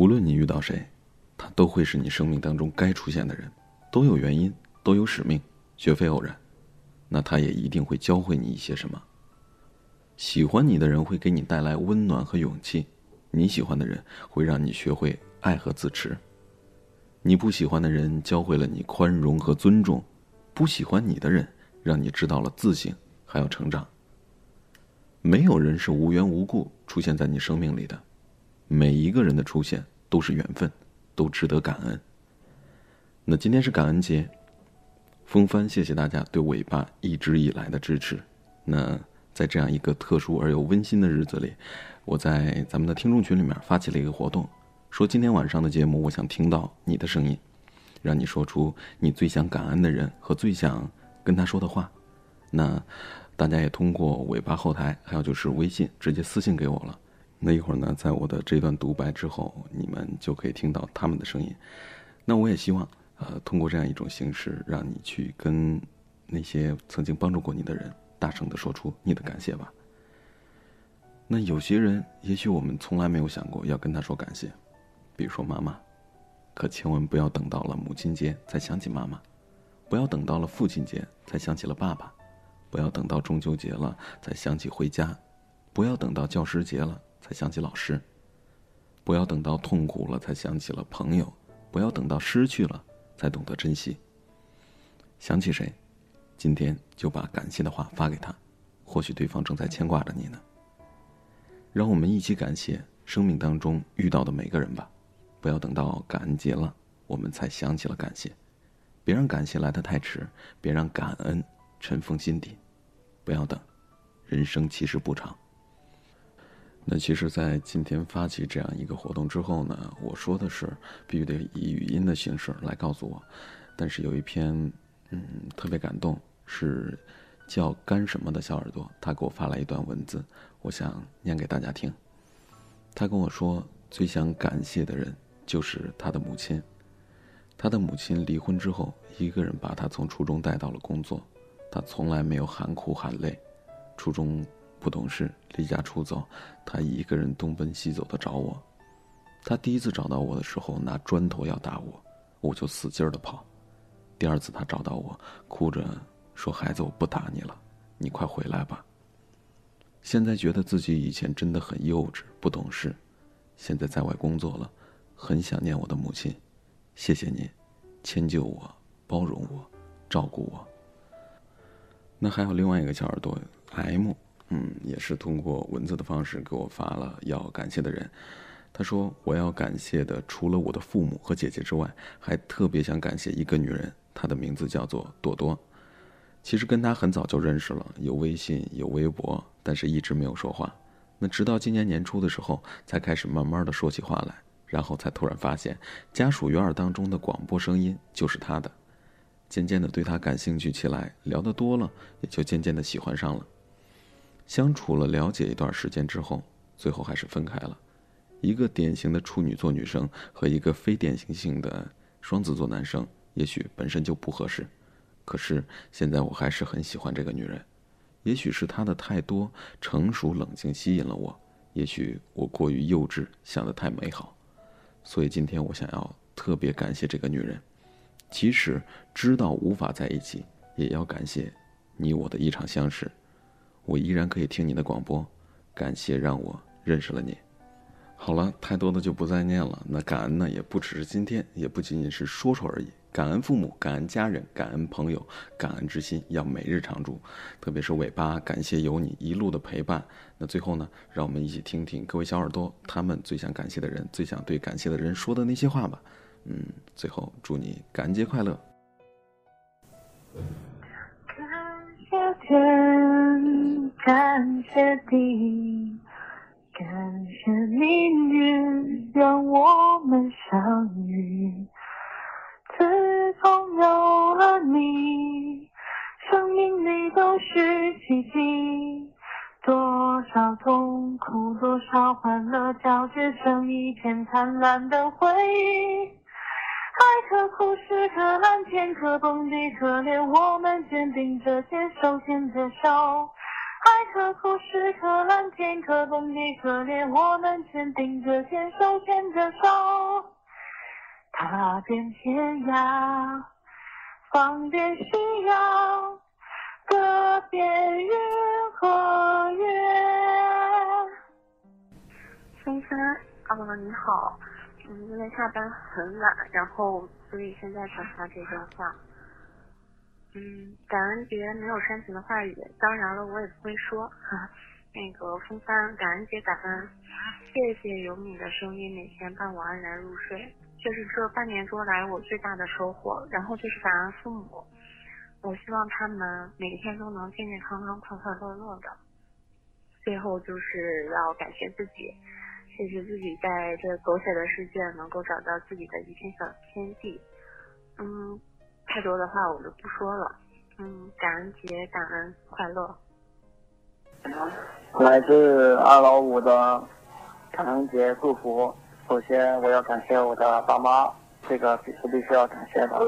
无论你遇到谁，他都会是你生命当中该出现的人，都有原因，都有使命，绝非偶然。那他也一定会教会你一些什么。喜欢你的人会给你带来温暖和勇气，你喜欢的人会让你学会爱和自持。你不喜欢的人教会了你宽容和尊重，不喜欢你的人让你知道了自省还要成长。没有人是无缘无故出现在你生命里的，每一个人的出现都是缘分，都值得感恩。那今天是感恩节，风帆谢谢大家对尾巴一直以来的支持。那。在这样一个特殊而又温馨的日子里，我在咱们的听众群里面发起了一个活动，说今天晚上的节目，我想听到你的声音，让你说出你最想感恩的人和最想跟他说的话。那大家也通过尾巴后台，还有就是微信直接私信给我了。那一会儿呢，在我的这段独白之后，你们就可以听到他们的声音。那我也希望，呃，通过这样一种形式，让你去跟那些曾经帮助过你的人。大声的说出你的感谢吧。那有些人，也许我们从来没有想过要跟他说感谢，比如说妈妈，可千万不要等到了母亲节才想起妈妈，不要等到了父亲节才想起了爸爸，不要等到中秋节了才想起回家，不要等到教师节了才想起老师，不要等到痛苦了才想起了朋友，不要等到失去了才懂得珍惜。想起谁？今天就把感谢的话发给他，或许对方正在牵挂着你呢。让我们一起感谢生命当中遇到的每个人吧，不要等到感恩节了，我们才想起了感谢。别让感谢来得太迟，别让感恩尘封心底。不要等，人生其实不长。那其实，在今天发起这样一个活动之后呢，我说的是必须得以语音的形式来告诉我，但是有一篇，嗯，特别感动。是叫干什么的小耳朵，他给我发来一段文字，我想念给大家听。他跟我说，最想感谢的人就是他的母亲。他的母亲离婚之后，一个人把他从初中带到了工作，他从来没有喊苦喊累。初中不懂事，离家出走，他一个人东奔西走的找我。他第一次找到我的时候，拿砖头要打我，我就使劲的跑。第二次他找到我，哭着。说：“孩子，我不打你了，你快回来吧。”现在觉得自己以前真的很幼稚、不懂事，现在在外工作了，很想念我的母亲。谢谢您，迁就我、包容我、照顾我。那还有另外一个小耳朵 M，嗯，也是通过文字的方式给我发了要感谢的人。他说：“我要感谢的，除了我的父母和姐姐之外，还特别想感谢一个女人，她的名字叫做朵朵。”其实跟她很早就认识了，有微信，有微博，但是一直没有说话。那直到今年年初的时候，才开始慢慢的说起话来，然后才突然发现家属院儿当中的广播声音就是他的，渐渐的对他感兴趣起来，聊得多了，也就渐渐的喜欢上了。相处了了解一段时间之后，最后还是分开了。一个典型的处女座女生和一个非典型性的双子座男生，也许本身就不合适。可是现在我还是很喜欢这个女人，也许是她的太多成熟冷静吸引了我，也许我过于幼稚想得太美好，所以今天我想要特别感谢这个女人，即使知道无法在一起，也要感谢你我的一场相识，我依然可以听你的广播，感谢让我认识了你。好了，太多的就不再念了。那感恩呢，也不只是今天，也不仅仅是说说而已。感恩父母，感恩家人，感恩朋友，感恩之心要每日常驻。特别是尾巴，感谢有你一路的陪伴。那最后呢，让我们一起听听各位小耳朵他们最想感谢的人，最想对感谢的人说的那些话吧。嗯，最后祝你感恩节快乐。感谢地，感谢命运让我们相遇。自从有了你，生命里都是奇迹。多少痛苦，多少欢乐，交织成一片灿烂的回忆。爱可苦，是可蓝，天可崩地可裂，我们肩并着肩，手牵着手，爱可故事，可蓝天，可风景，可恋，我们肩并着肩，手牵着手，踏遍天涯，放遍夕阳，隔遍云和月。先生，啊，你好，嗯，今天下班很晚，然后所以现在才发这段话。嗯，感恩节没有煽情的话语，当然了，我也不会说。哈，那个风帆，感恩节感恩，谢谢有你的声音，每天伴我安然入睡，这是这半年多来我最大的收获。然后就是感恩父母，我希望他们每天都能健健康康、快快乐乐的。最后就是要感谢自己，谢谢自己在这狗血的世界能够找到自己的一片小天地。嗯。太多的话我就不说了。嗯，感恩节，感恩快乐。来自二老五的感恩节祝福。首先，我要感谢我的爸妈，这个是必须要感谢的。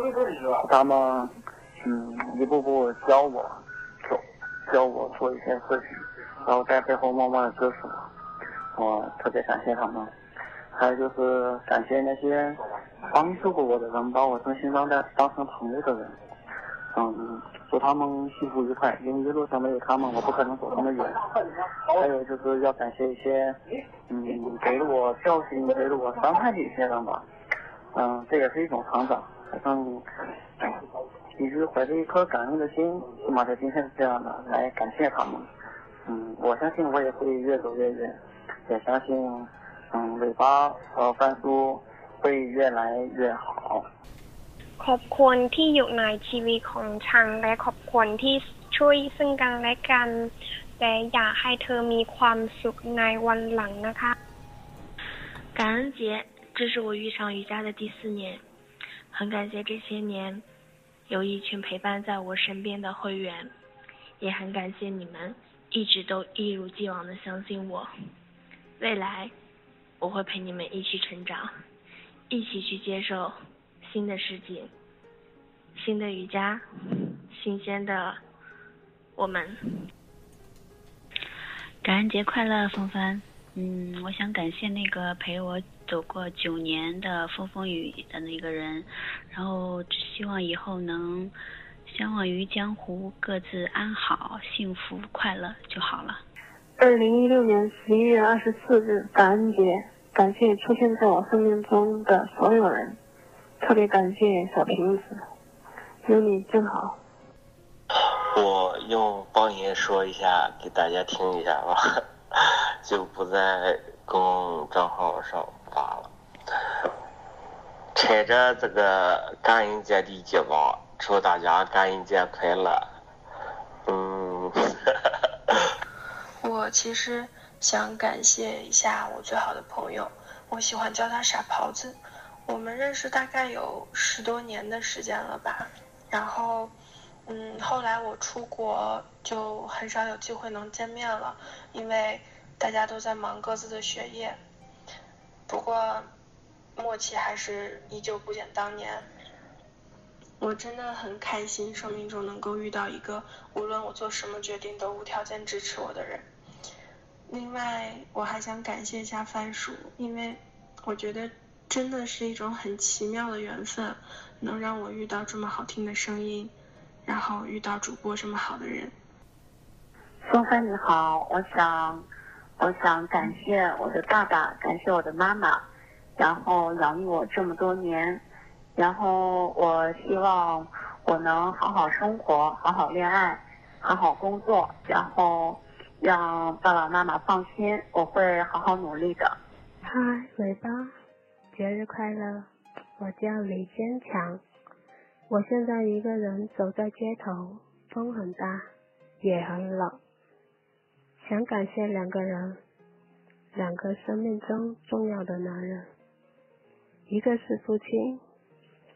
他们嗯一步步教我走，教我做一些事情，然后在背后默默的支持我。我特别感谢他们。还有就是感谢那些帮助过我的人，把我从心当待当成朋友的人。嗯，祝他们幸福愉快，因为一路上没有他们，我不可能走那么远。还有就是要感谢一些嗯给了我教训、给了我伤害的一些人吧。嗯，这也是一种成长。嗯，一直怀着一颗感恩的心，起码在今天是这样的来感谢他们。嗯，我相信我也会越走越远，也相信。嗯，尾巴和翻书会越来越好。ขอบคุณที่อยู่ในชีวิตของฉันและขอบคุณที่ช่วยซึ่งกันและกันแต่อยากให้เธอมีความสุขในวันหลังนะคะ。感恩节，这是我遇上瑜伽的第四年，很感谢这些年有一群陪伴在我身边的会员，也很感谢你们一直都一如既往的相信我，未来。我会陪你们一起成长， 一起去接受新的世界、新的瑜伽、新鲜的我们。感恩节快乐，风帆。嗯，我想感谢那个陪我走过九年的风风雨雨的那个人，然后希望以后能相忘于江湖，各自安好、幸福、快乐就好了。二零一六年十一月二十四日，感恩节。感谢出现在我生命中的所有人，特别感谢小瓶子，有你真好。我用方言说一下给大家听一下吧，就不在公众账号上发了。趁着这个感恩节的节望，祝大家感恩节快乐。嗯，我其实。想感谢一下我最好的朋友，我喜欢叫他傻狍子。我们认识大概有十多年的时间了吧。然后，嗯，后来我出国就很少有机会能见面了，因为大家都在忙各自的学业。不过，默契还是依旧不减当年。我真的很开心，生命中能够遇到一个无论我做什么决定都无条件支持我的人。另外，我还想感谢一下番薯，因为我觉得真的是一种很奇妙的缘分，能让我遇到这么好听的声音，然后遇到主播这么好的人。松帆你好，我想，我想感谢我的爸爸，感谢我的妈妈，然后养育我这么多年，然后我希望我能好好生活，好好恋爱，好好工作，然后。让爸爸妈妈放心，我会好好努力的。嗨，尾巴，节日快乐！我叫李坚强，我现在一个人走在街头，风很大，也很冷。想感谢两个人，两个生命中重要的男人，一个是父亲，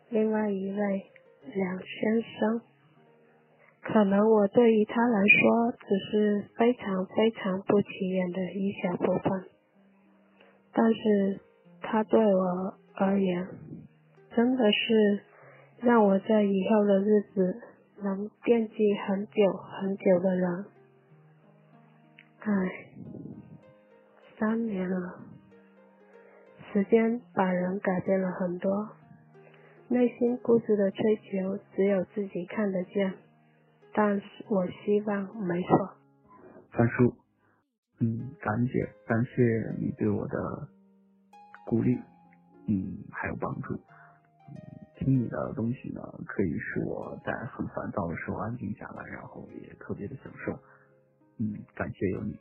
另外一位梁先生。可能我对于他来说只是非常非常不起眼的一小部分，但是他对我而言，真的是让我在以后的日子能惦记很久很久的人。唉，三年了，时间把人改变了很多，内心固执的追求只有自己看得见，但是我希望没错。三叔，嗯，感谢感谢你对我的鼓励，嗯，还有帮助。听你的东西呢，可以使我在很烦躁的时候安静下来，然后也特别的享受。嗯，感谢有你，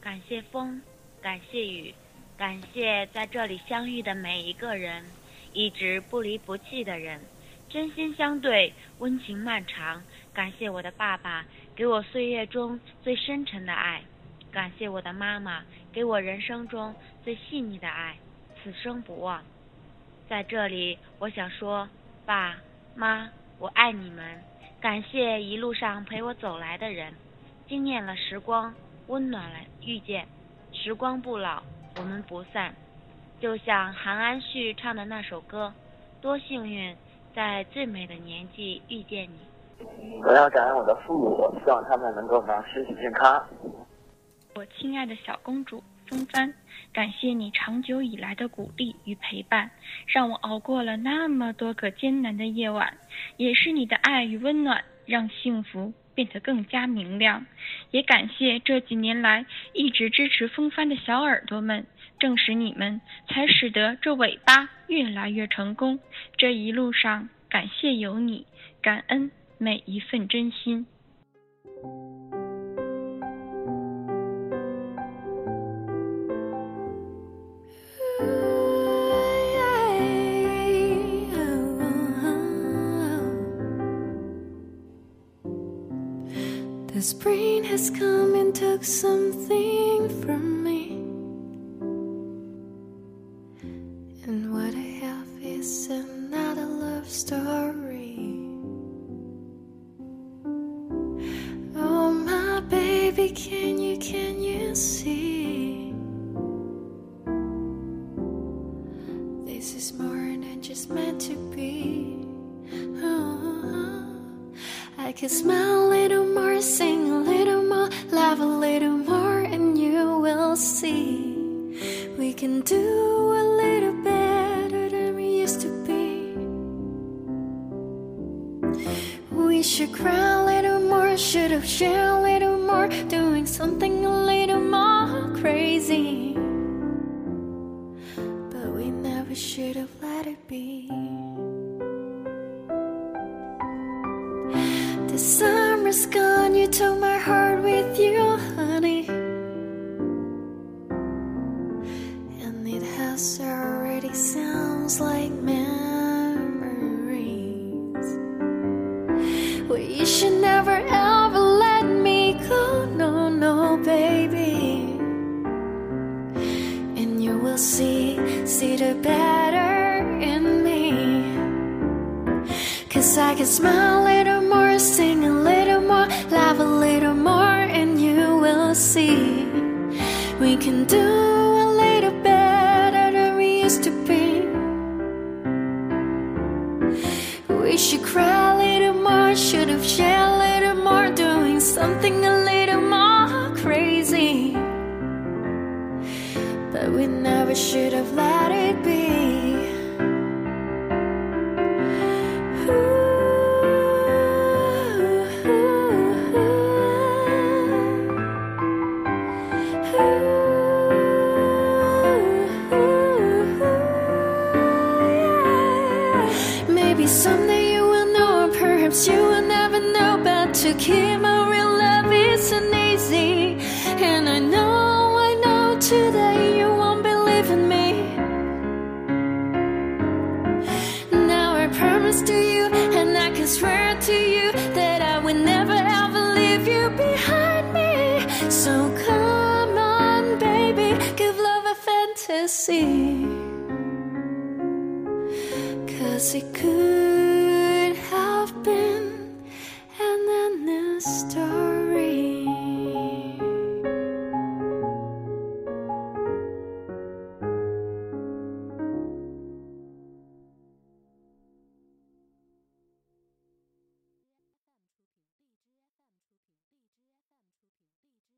感谢风，感谢雨，感谢在这里相遇的每一个人，一直不离不弃的人，真心相对，温情漫长。感谢我的爸爸，给我岁月中最深沉的爱；感谢我的妈妈，给我人生中最细腻的爱，此生不忘。在这里，我想说，爸妈，我爱你们！感谢一路上陪我走来的人，惊艳了时光，温暖了遇见。时光不老，我们不散。就像韩安旭唱的那首歌，多幸运，在最美的年纪遇见你。我要感恩我的父母，希望他们能够能身体健康。我亲爱的小公主。风帆，感谢你长久以来的鼓励与陪伴，让我熬过了那么多个艰难的夜晚。也是你的爱与温暖，让幸福变得更加明亮。也感谢这几年来一直支持风帆的小耳朵们，正是你们，才使得这尾巴越来越成功。这一路上，感谢有你，感恩每一份真心。The spring has come and took something from baby, can you, can you see? This is more than just meant to be. Oh, I can smile a little more, sing a little more, laugh a little more, and you will see. We can do a little better than we used to be. Should cry a little more, should have shared a little more, doing something a little more crazy. But we never should have let it be. The summer's gone, you took my heart Well, you should never ever let me go, no, no, baby. And you will see, see the better in me. Cause I can smile a little more, sing a little more, laugh a little more, and you will see. We can do we should have let it be. Maybe someday you will know, perhaps you will never know. But to keep fantasy. Cause it could